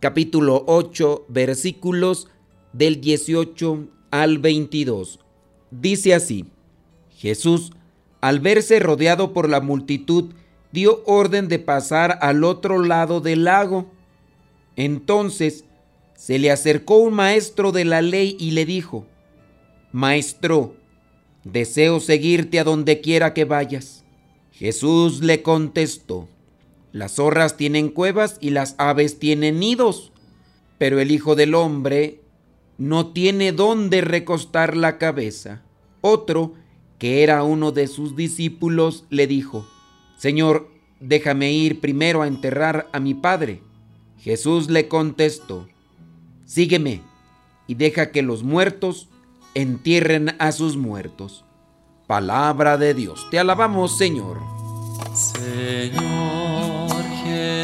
capítulo 8, versículos del 18 al 22. Dice así, Jesús, al verse rodeado por la multitud, dio orden de pasar al otro lado del lago. Entonces se le acercó un maestro de la ley y le dijo, Maestro, deseo seguirte a donde quiera que vayas. Jesús le contestó, las zorras tienen cuevas y las aves tienen nidos, pero el Hijo del Hombre no tiene dónde recostar la cabeza. Otro, que era uno de sus discípulos, le dijo, Señor, déjame ir primero a enterrar a mi padre. Jesús le contestó, Sígueme y deja que los muertos entierren a sus muertos. Palabra de Dios. Te alabamos, Señor. Señor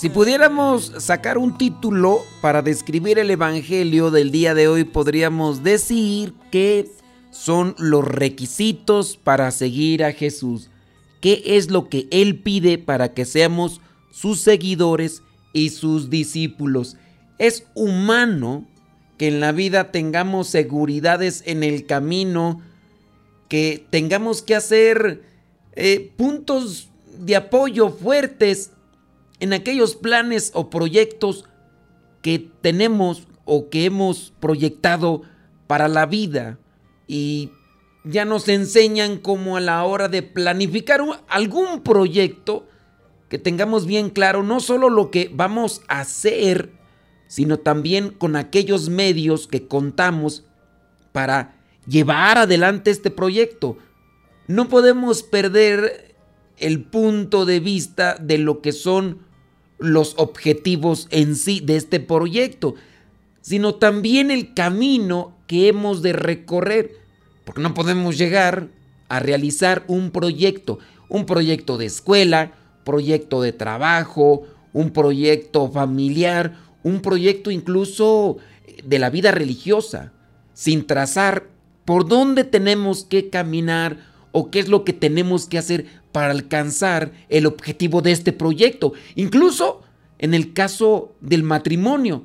Si pudiéramos sacar un título para describir el Evangelio del día de hoy, podríamos decir que son los requisitos para seguir a Jesús. ¿Qué es lo que Él pide para que seamos sus seguidores y sus discípulos? Es humano que en la vida tengamos seguridades en el camino, que tengamos que hacer eh, puntos de apoyo fuertes en aquellos planes o proyectos que tenemos o que hemos proyectado para la vida y ya nos enseñan como a la hora de planificar algún proyecto que tengamos bien claro no solo lo que vamos a hacer, sino también con aquellos medios que contamos para llevar adelante este proyecto. No podemos perder el punto de vista de lo que son los objetivos en sí de este proyecto, sino también el camino que hemos de recorrer, porque no podemos llegar a realizar un proyecto, un proyecto de escuela, proyecto de trabajo, un proyecto familiar, un proyecto incluso de la vida religiosa, sin trazar por dónde tenemos que caminar o qué es lo que tenemos que hacer para alcanzar el objetivo de este proyecto. Incluso en el caso del matrimonio.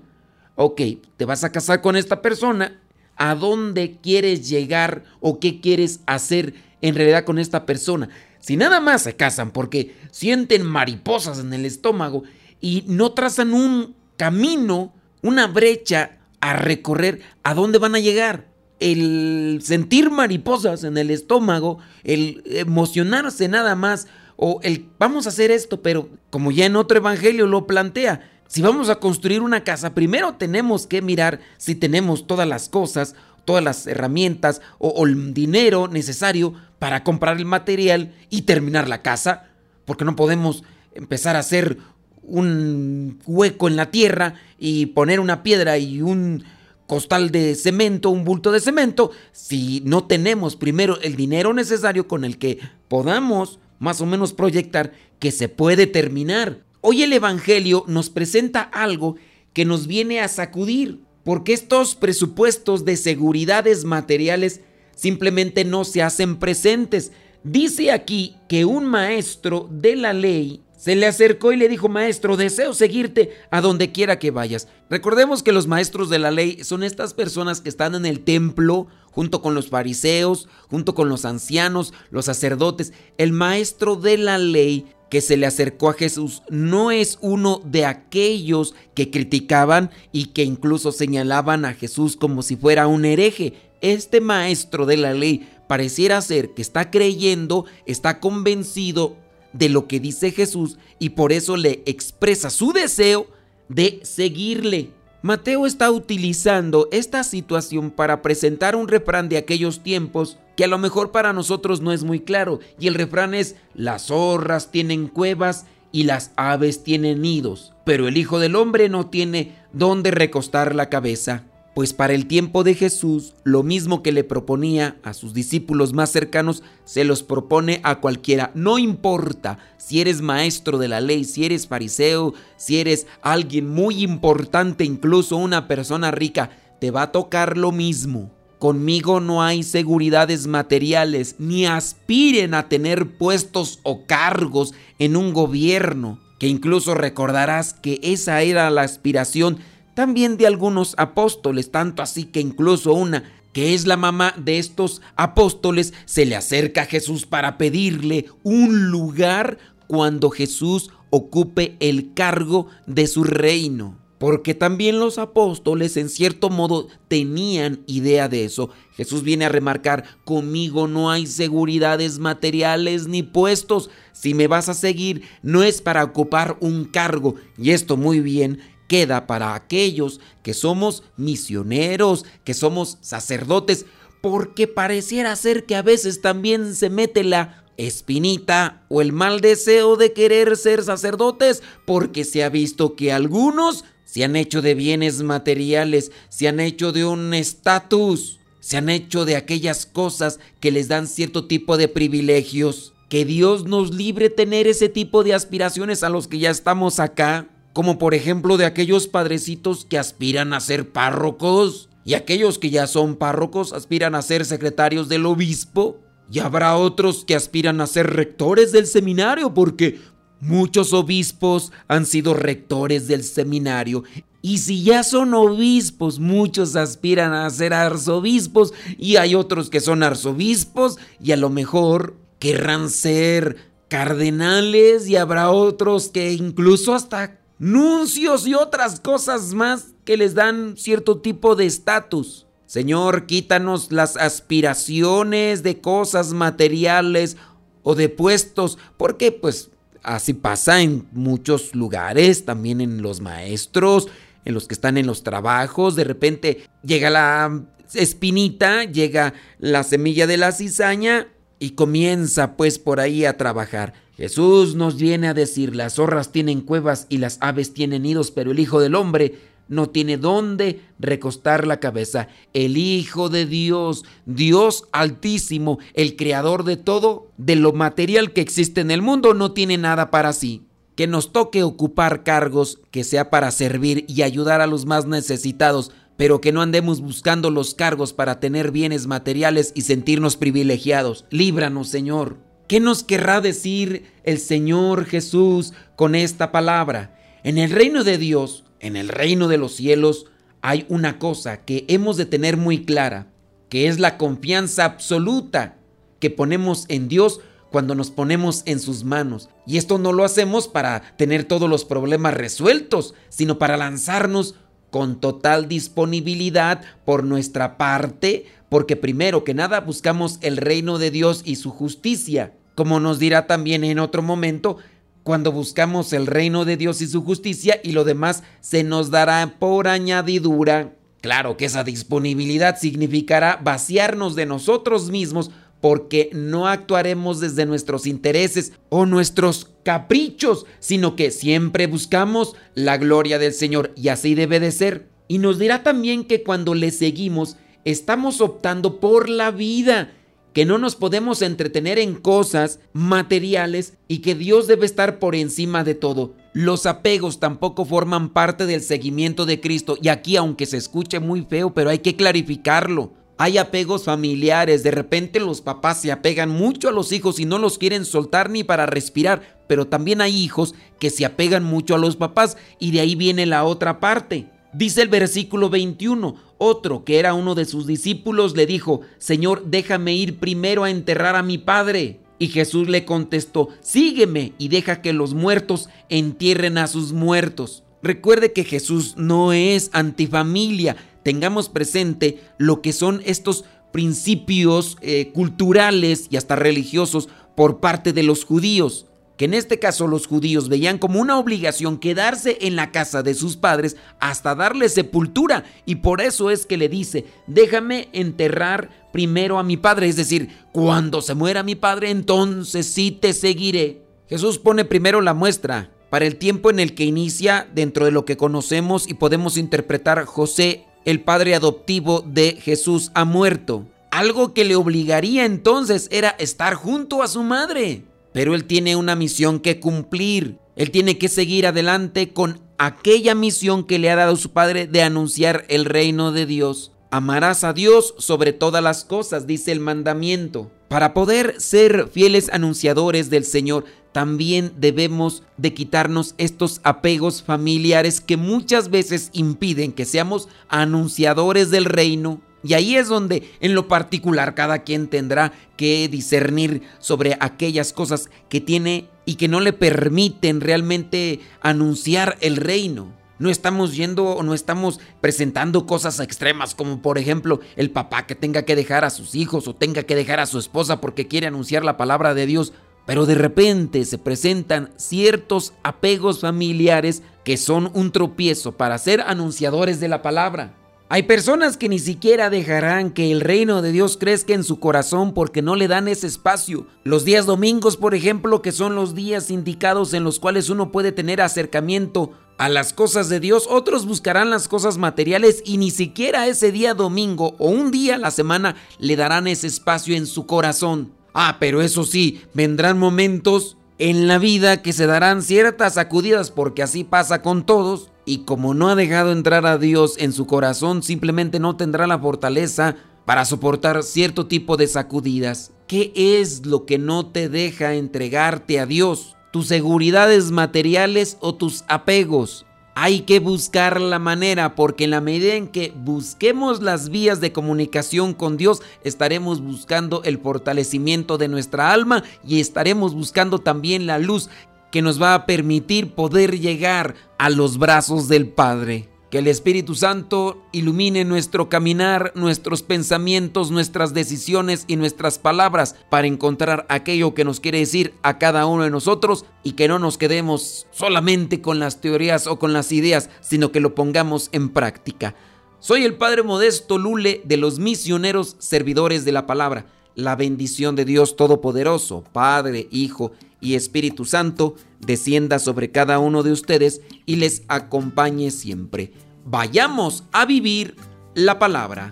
Ok, te vas a casar con esta persona. ¿A dónde quieres llegar o qué quieres hacer en realidad con esta persona? Si nada más se casan porque sienten mariposas en el estómago y no trazan un camino, una brecha a recorrer, ¿a dónde van a llegar? El sentir mariposas en el estómago, el emocionarse nada más, o el vamos a hacer esto, pero como ya en otro evangelio lo plantea, si vamos a construir una casa, primero tenemos que mirar si tenemos todas las cosas, todas las herramientas o, el dinero necesario para comprar el material y terminar la casa, porque no podemos empezar a hacer un hueco en la tierra y poner una piedra y un costal de cemento, un bulto de cemento, si no tenemos primero el dinero necesario con el que podamos más o menos proyectar que se puede terminar. Hoy el Evangelio nos presenta algo que nos viene a sacudir, porque estos presupuestos de seguridades materiales simplemente no se hacen presentes. Dice aquí que un maestro de la ley se le acercó y le dijo, maestro, deseo seguirte a donde quiera que vayas. Recordemos que los maestros de la ley son estas personas que están en el templo junto con los fariseos, junto con los ancianos, los sacerdotes. El maestro de la ley que se le acercó a Jesús no es uno de aquellos que criticaban y que incluso señalaban a Jesús como si fuera un hereje. Este maestro de la ley pareciera ser que está creyendo, está convencido de lo que dice Jesús y por eso le expresa su deseo de seguirle. Mateo está utilizando esta situación para presentar un refrán de aquellos tiempos que a lo mejor para nosotros no es muy claro. Y el refrán es, las zorras tienen cuevas y las aves tienen nidos, pero el Hijo del Hombre no tiene dónde recostar la cabeza pues para el tiempo de Jesús lo mismo que le proponía a sus discípulos más cercanos, se los propone a cualquiera. No importa si eres maestro de la ley, si eres fariseo, si eres alguien muy importante, incluso una persona rica, te va a tocar lo mismo. Conmigo no hay seguridades materiales, ni aspiren a tener puestos o cargos en un gobierno, que incluso recordarás que esa era la aspiración también de algunos apóstoles, tanto así que incluso una que es la mamá de estos apóstoles, se le acerca a Jesús para pedirle un lugar cuando Jesús ocupe el cargo de su reino. Porque también los apóstoles en cierto modo tenían idea de eso. Jesús viene a remarcar, conmigo no hay seguridades materiales ni puestos. Si me vas a seguir, no es para ocupar un cargo. Y esto muy bien queda para aquellos que somos misioneros, que somos sacerdotes, porque pareciera ser que a veces también se mete la espinita o el mal deseo de querer ser sacerdotes, porque se ha visto que algunos se han hecho de bienes materiales, se han hecho de un estatus, se han hecho de aquellas cosas que les dan cierto tipo de privilegios. Que Dios nos libre tener ese tipo de aspiraciones a los que ya estamos acá como por ejemplo de aquellos padrecitos que aspiran a ser párrocos. Y aquellos que ya son párrocos aspiran a ser secretarios del obispo. Y habrá otros que aspiran a ser rectores del seminario porque muchos obispos han sido rectores del seminario. Y si ya son obispos, muchos aspiran a ser arzobispos. Y hay otros que son arzobispos y a lo mejor querrán ser cardenales. Y habrá otros que incluso hasta nuncios y otras cosas más que les dan cierto tipo de estatus. Señor, quítanos las aspiraciones de cosas materiales o de puestos, porque pues así pasa en muchos lugares, también en los maestros, en los que están en los trabajos, de repente llega la espinita, llega la semilla de la cizaña y comienza pues por ahí a trabajar. Jesús nos viene a decir, las zorras tienen cuevas y las aves tienen nidos, pero el Hijo del Hombre no tiene dónde recostar la cabeza. El Hijo de Dios, Dios altísimo, el creador de todo, de lo material que existe en el mundo, no tiene nada para sí. Que nos toque ocupar cargos que sea para servir y ayudar a los más necesitados, pero que no andemos buscando los cargos para tener bienes materiales y sentirnos privilegiados. Líbranos, Señor. ¿Qué nos querrá decir el Señor Jesús con esta palabra? En el reino de Dios, en el reino de los cielos, hay una cosa que hemos de tener muy clara, que es la confianza absoluta que ponemos en Dios cuando nos ponemos en sus manos. Y esto no lo hacemos para tener todos los problemas resueltos, sino para lanzarnos con total disponibilidad por nuestra parte porque primero que nada buscamos el reino de Dios y su justicia, como nos dirá también en otro momento, cuando buscamos el reino de Dios y su justicia y lo demás se nos dará por añadidura. Claro que esa disponibilidad significará vaciarnos de nosotros mismos porque no actuaremos desde nuestros intereses o nuestros caprichos, sino que siempre buscamos la gloria del Señor y así debe de ser. Y nos dirá también que cuando le seguimos, estamos optando por la vida, que no nos podemos entretener en cosas materiales y que Dios debe estar por encima de todo. Los apegos tampoco forman parte del seguimiento de Cristo. Y aquí, aunque se escuche muy feo, pero hay que clarificarlo. Hay apegos familiares, de repente los papás se apegan mucho a los hijos y no los quieren soltar ni para respirar, pero también hay hijos que se apegan mucho a los papás y de ahí viene la otra parte. Dice el versículo 21, otro que era uno de sus discípulos le dijo, Señor, déjame ir primero a enterrar a mi padre. Y Jesús le contestó, sígueme y deja que los muertos entierren a sus muertos. Recuerde que Jesús no es antifamilia. Tengamos presente lo que son estos principios eh, culturales y hasta religiosos por parte de los judíos que en este caso los judíos veían como una obligación quedarse en la casa de sus padres hasta darle sepultura y por eso es que le dice, déjame enterrar primero a mi padre, es decir, cuando se muera mi padre, entonces sí te seguiré. Jesús pone primero la muestra para el tiempo en el que inicia dentro de lo que conocemos y podemos interpretar José, el padre adoptivo de Jesús, ha muerto. Algo que le obligaría entonces era estar junto a su madre. Pero él tiene una misión que cumplir. Él tiene que seguir adelante con aquella misión que le ha dado su Padre de anunciar el reino de Dios. Amarás a Dios sobre todas las cosas, dice el mandamiento. Para poder ser fieles anunciadores del Señor, también debemos de quitarnos estos apegos familiares que muchas veces impiden que seamos anunciadores del reino. Y ahí es donde en lo particular cada quien tendrá que discernir sobre aquellas cosas que tiene y que no le permiten realmente anunciar el reino. No estamos yendo o no estamos presentando cosas extremas como por ejemplo el papá que tenga que dejar a sus hijos o tenga que dejar a su esposa porque quiere anunciar la palabra de Dios. Pero de repente se presentan ciertos apegos familiares que son un tropiezo para ser anunciadores de la palabra. Hay personas que ni siquiera dejarán que el reino de Dios crezca en su corazón porque no le dan ese espacio. Los días domingos, por ejemplo, que son los días indicados en los cuales uno puede tener acercamiento a las cosas de Dios, otros buscarán las cosas materiales y ni siquiera ese día domingo o un día a la semana le darán ese espacio en su corazón. Ah, pero eso sí, vendrán momentos en la vida que se darán ciertas sacudidas porque así pasa con todos y como no ha dejado entrar a Dios en su corazón, simplemente no tendrá la fortaleza para soportar cierto tipo de sacudidas. ¿Qué es lo que no te deja entregarte a Dios? ¿Tus seguridades materiales o tus apegos? Hay que buscar la manera porque en la medida en que busquemos las vías de comunicación con Dios, estaremos buscando el fortalecimiento de nuestra alma y estaremos buscando también la luz que nos va a permitir poder llegar a los brazos del Padre. Que el Espíritu Santo ilumine nuestro caminar, nuestros pensamientos, nuestras decisiones y nuestras palabras para encontrar aquello que nos quiere decir a cada uno de nosotros y que no nos quedemos solamente con las teorías o con las ideas, sino que lo pongamos en práctica. Soy el Padre Modesto Lule de los misioneros servidores de la palabra. La bendición de Dios Todopoderoso, Padre, Hijo y Espíritu Santo, descienda sobre cada uno de ustedes y les acompañe siempre. Vayamos a vivir la palabra.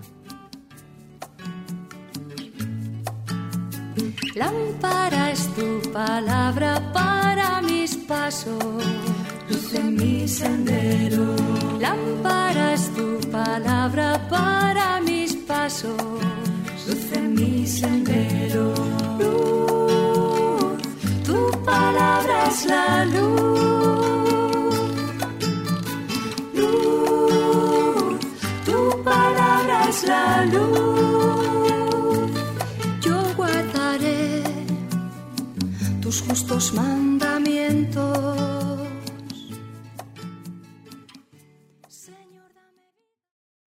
Lámpara es tu palabra para mis pasos, luz en mi sendero. Lámpara es tu palabra para mis pasos luz en mi sendero. Justos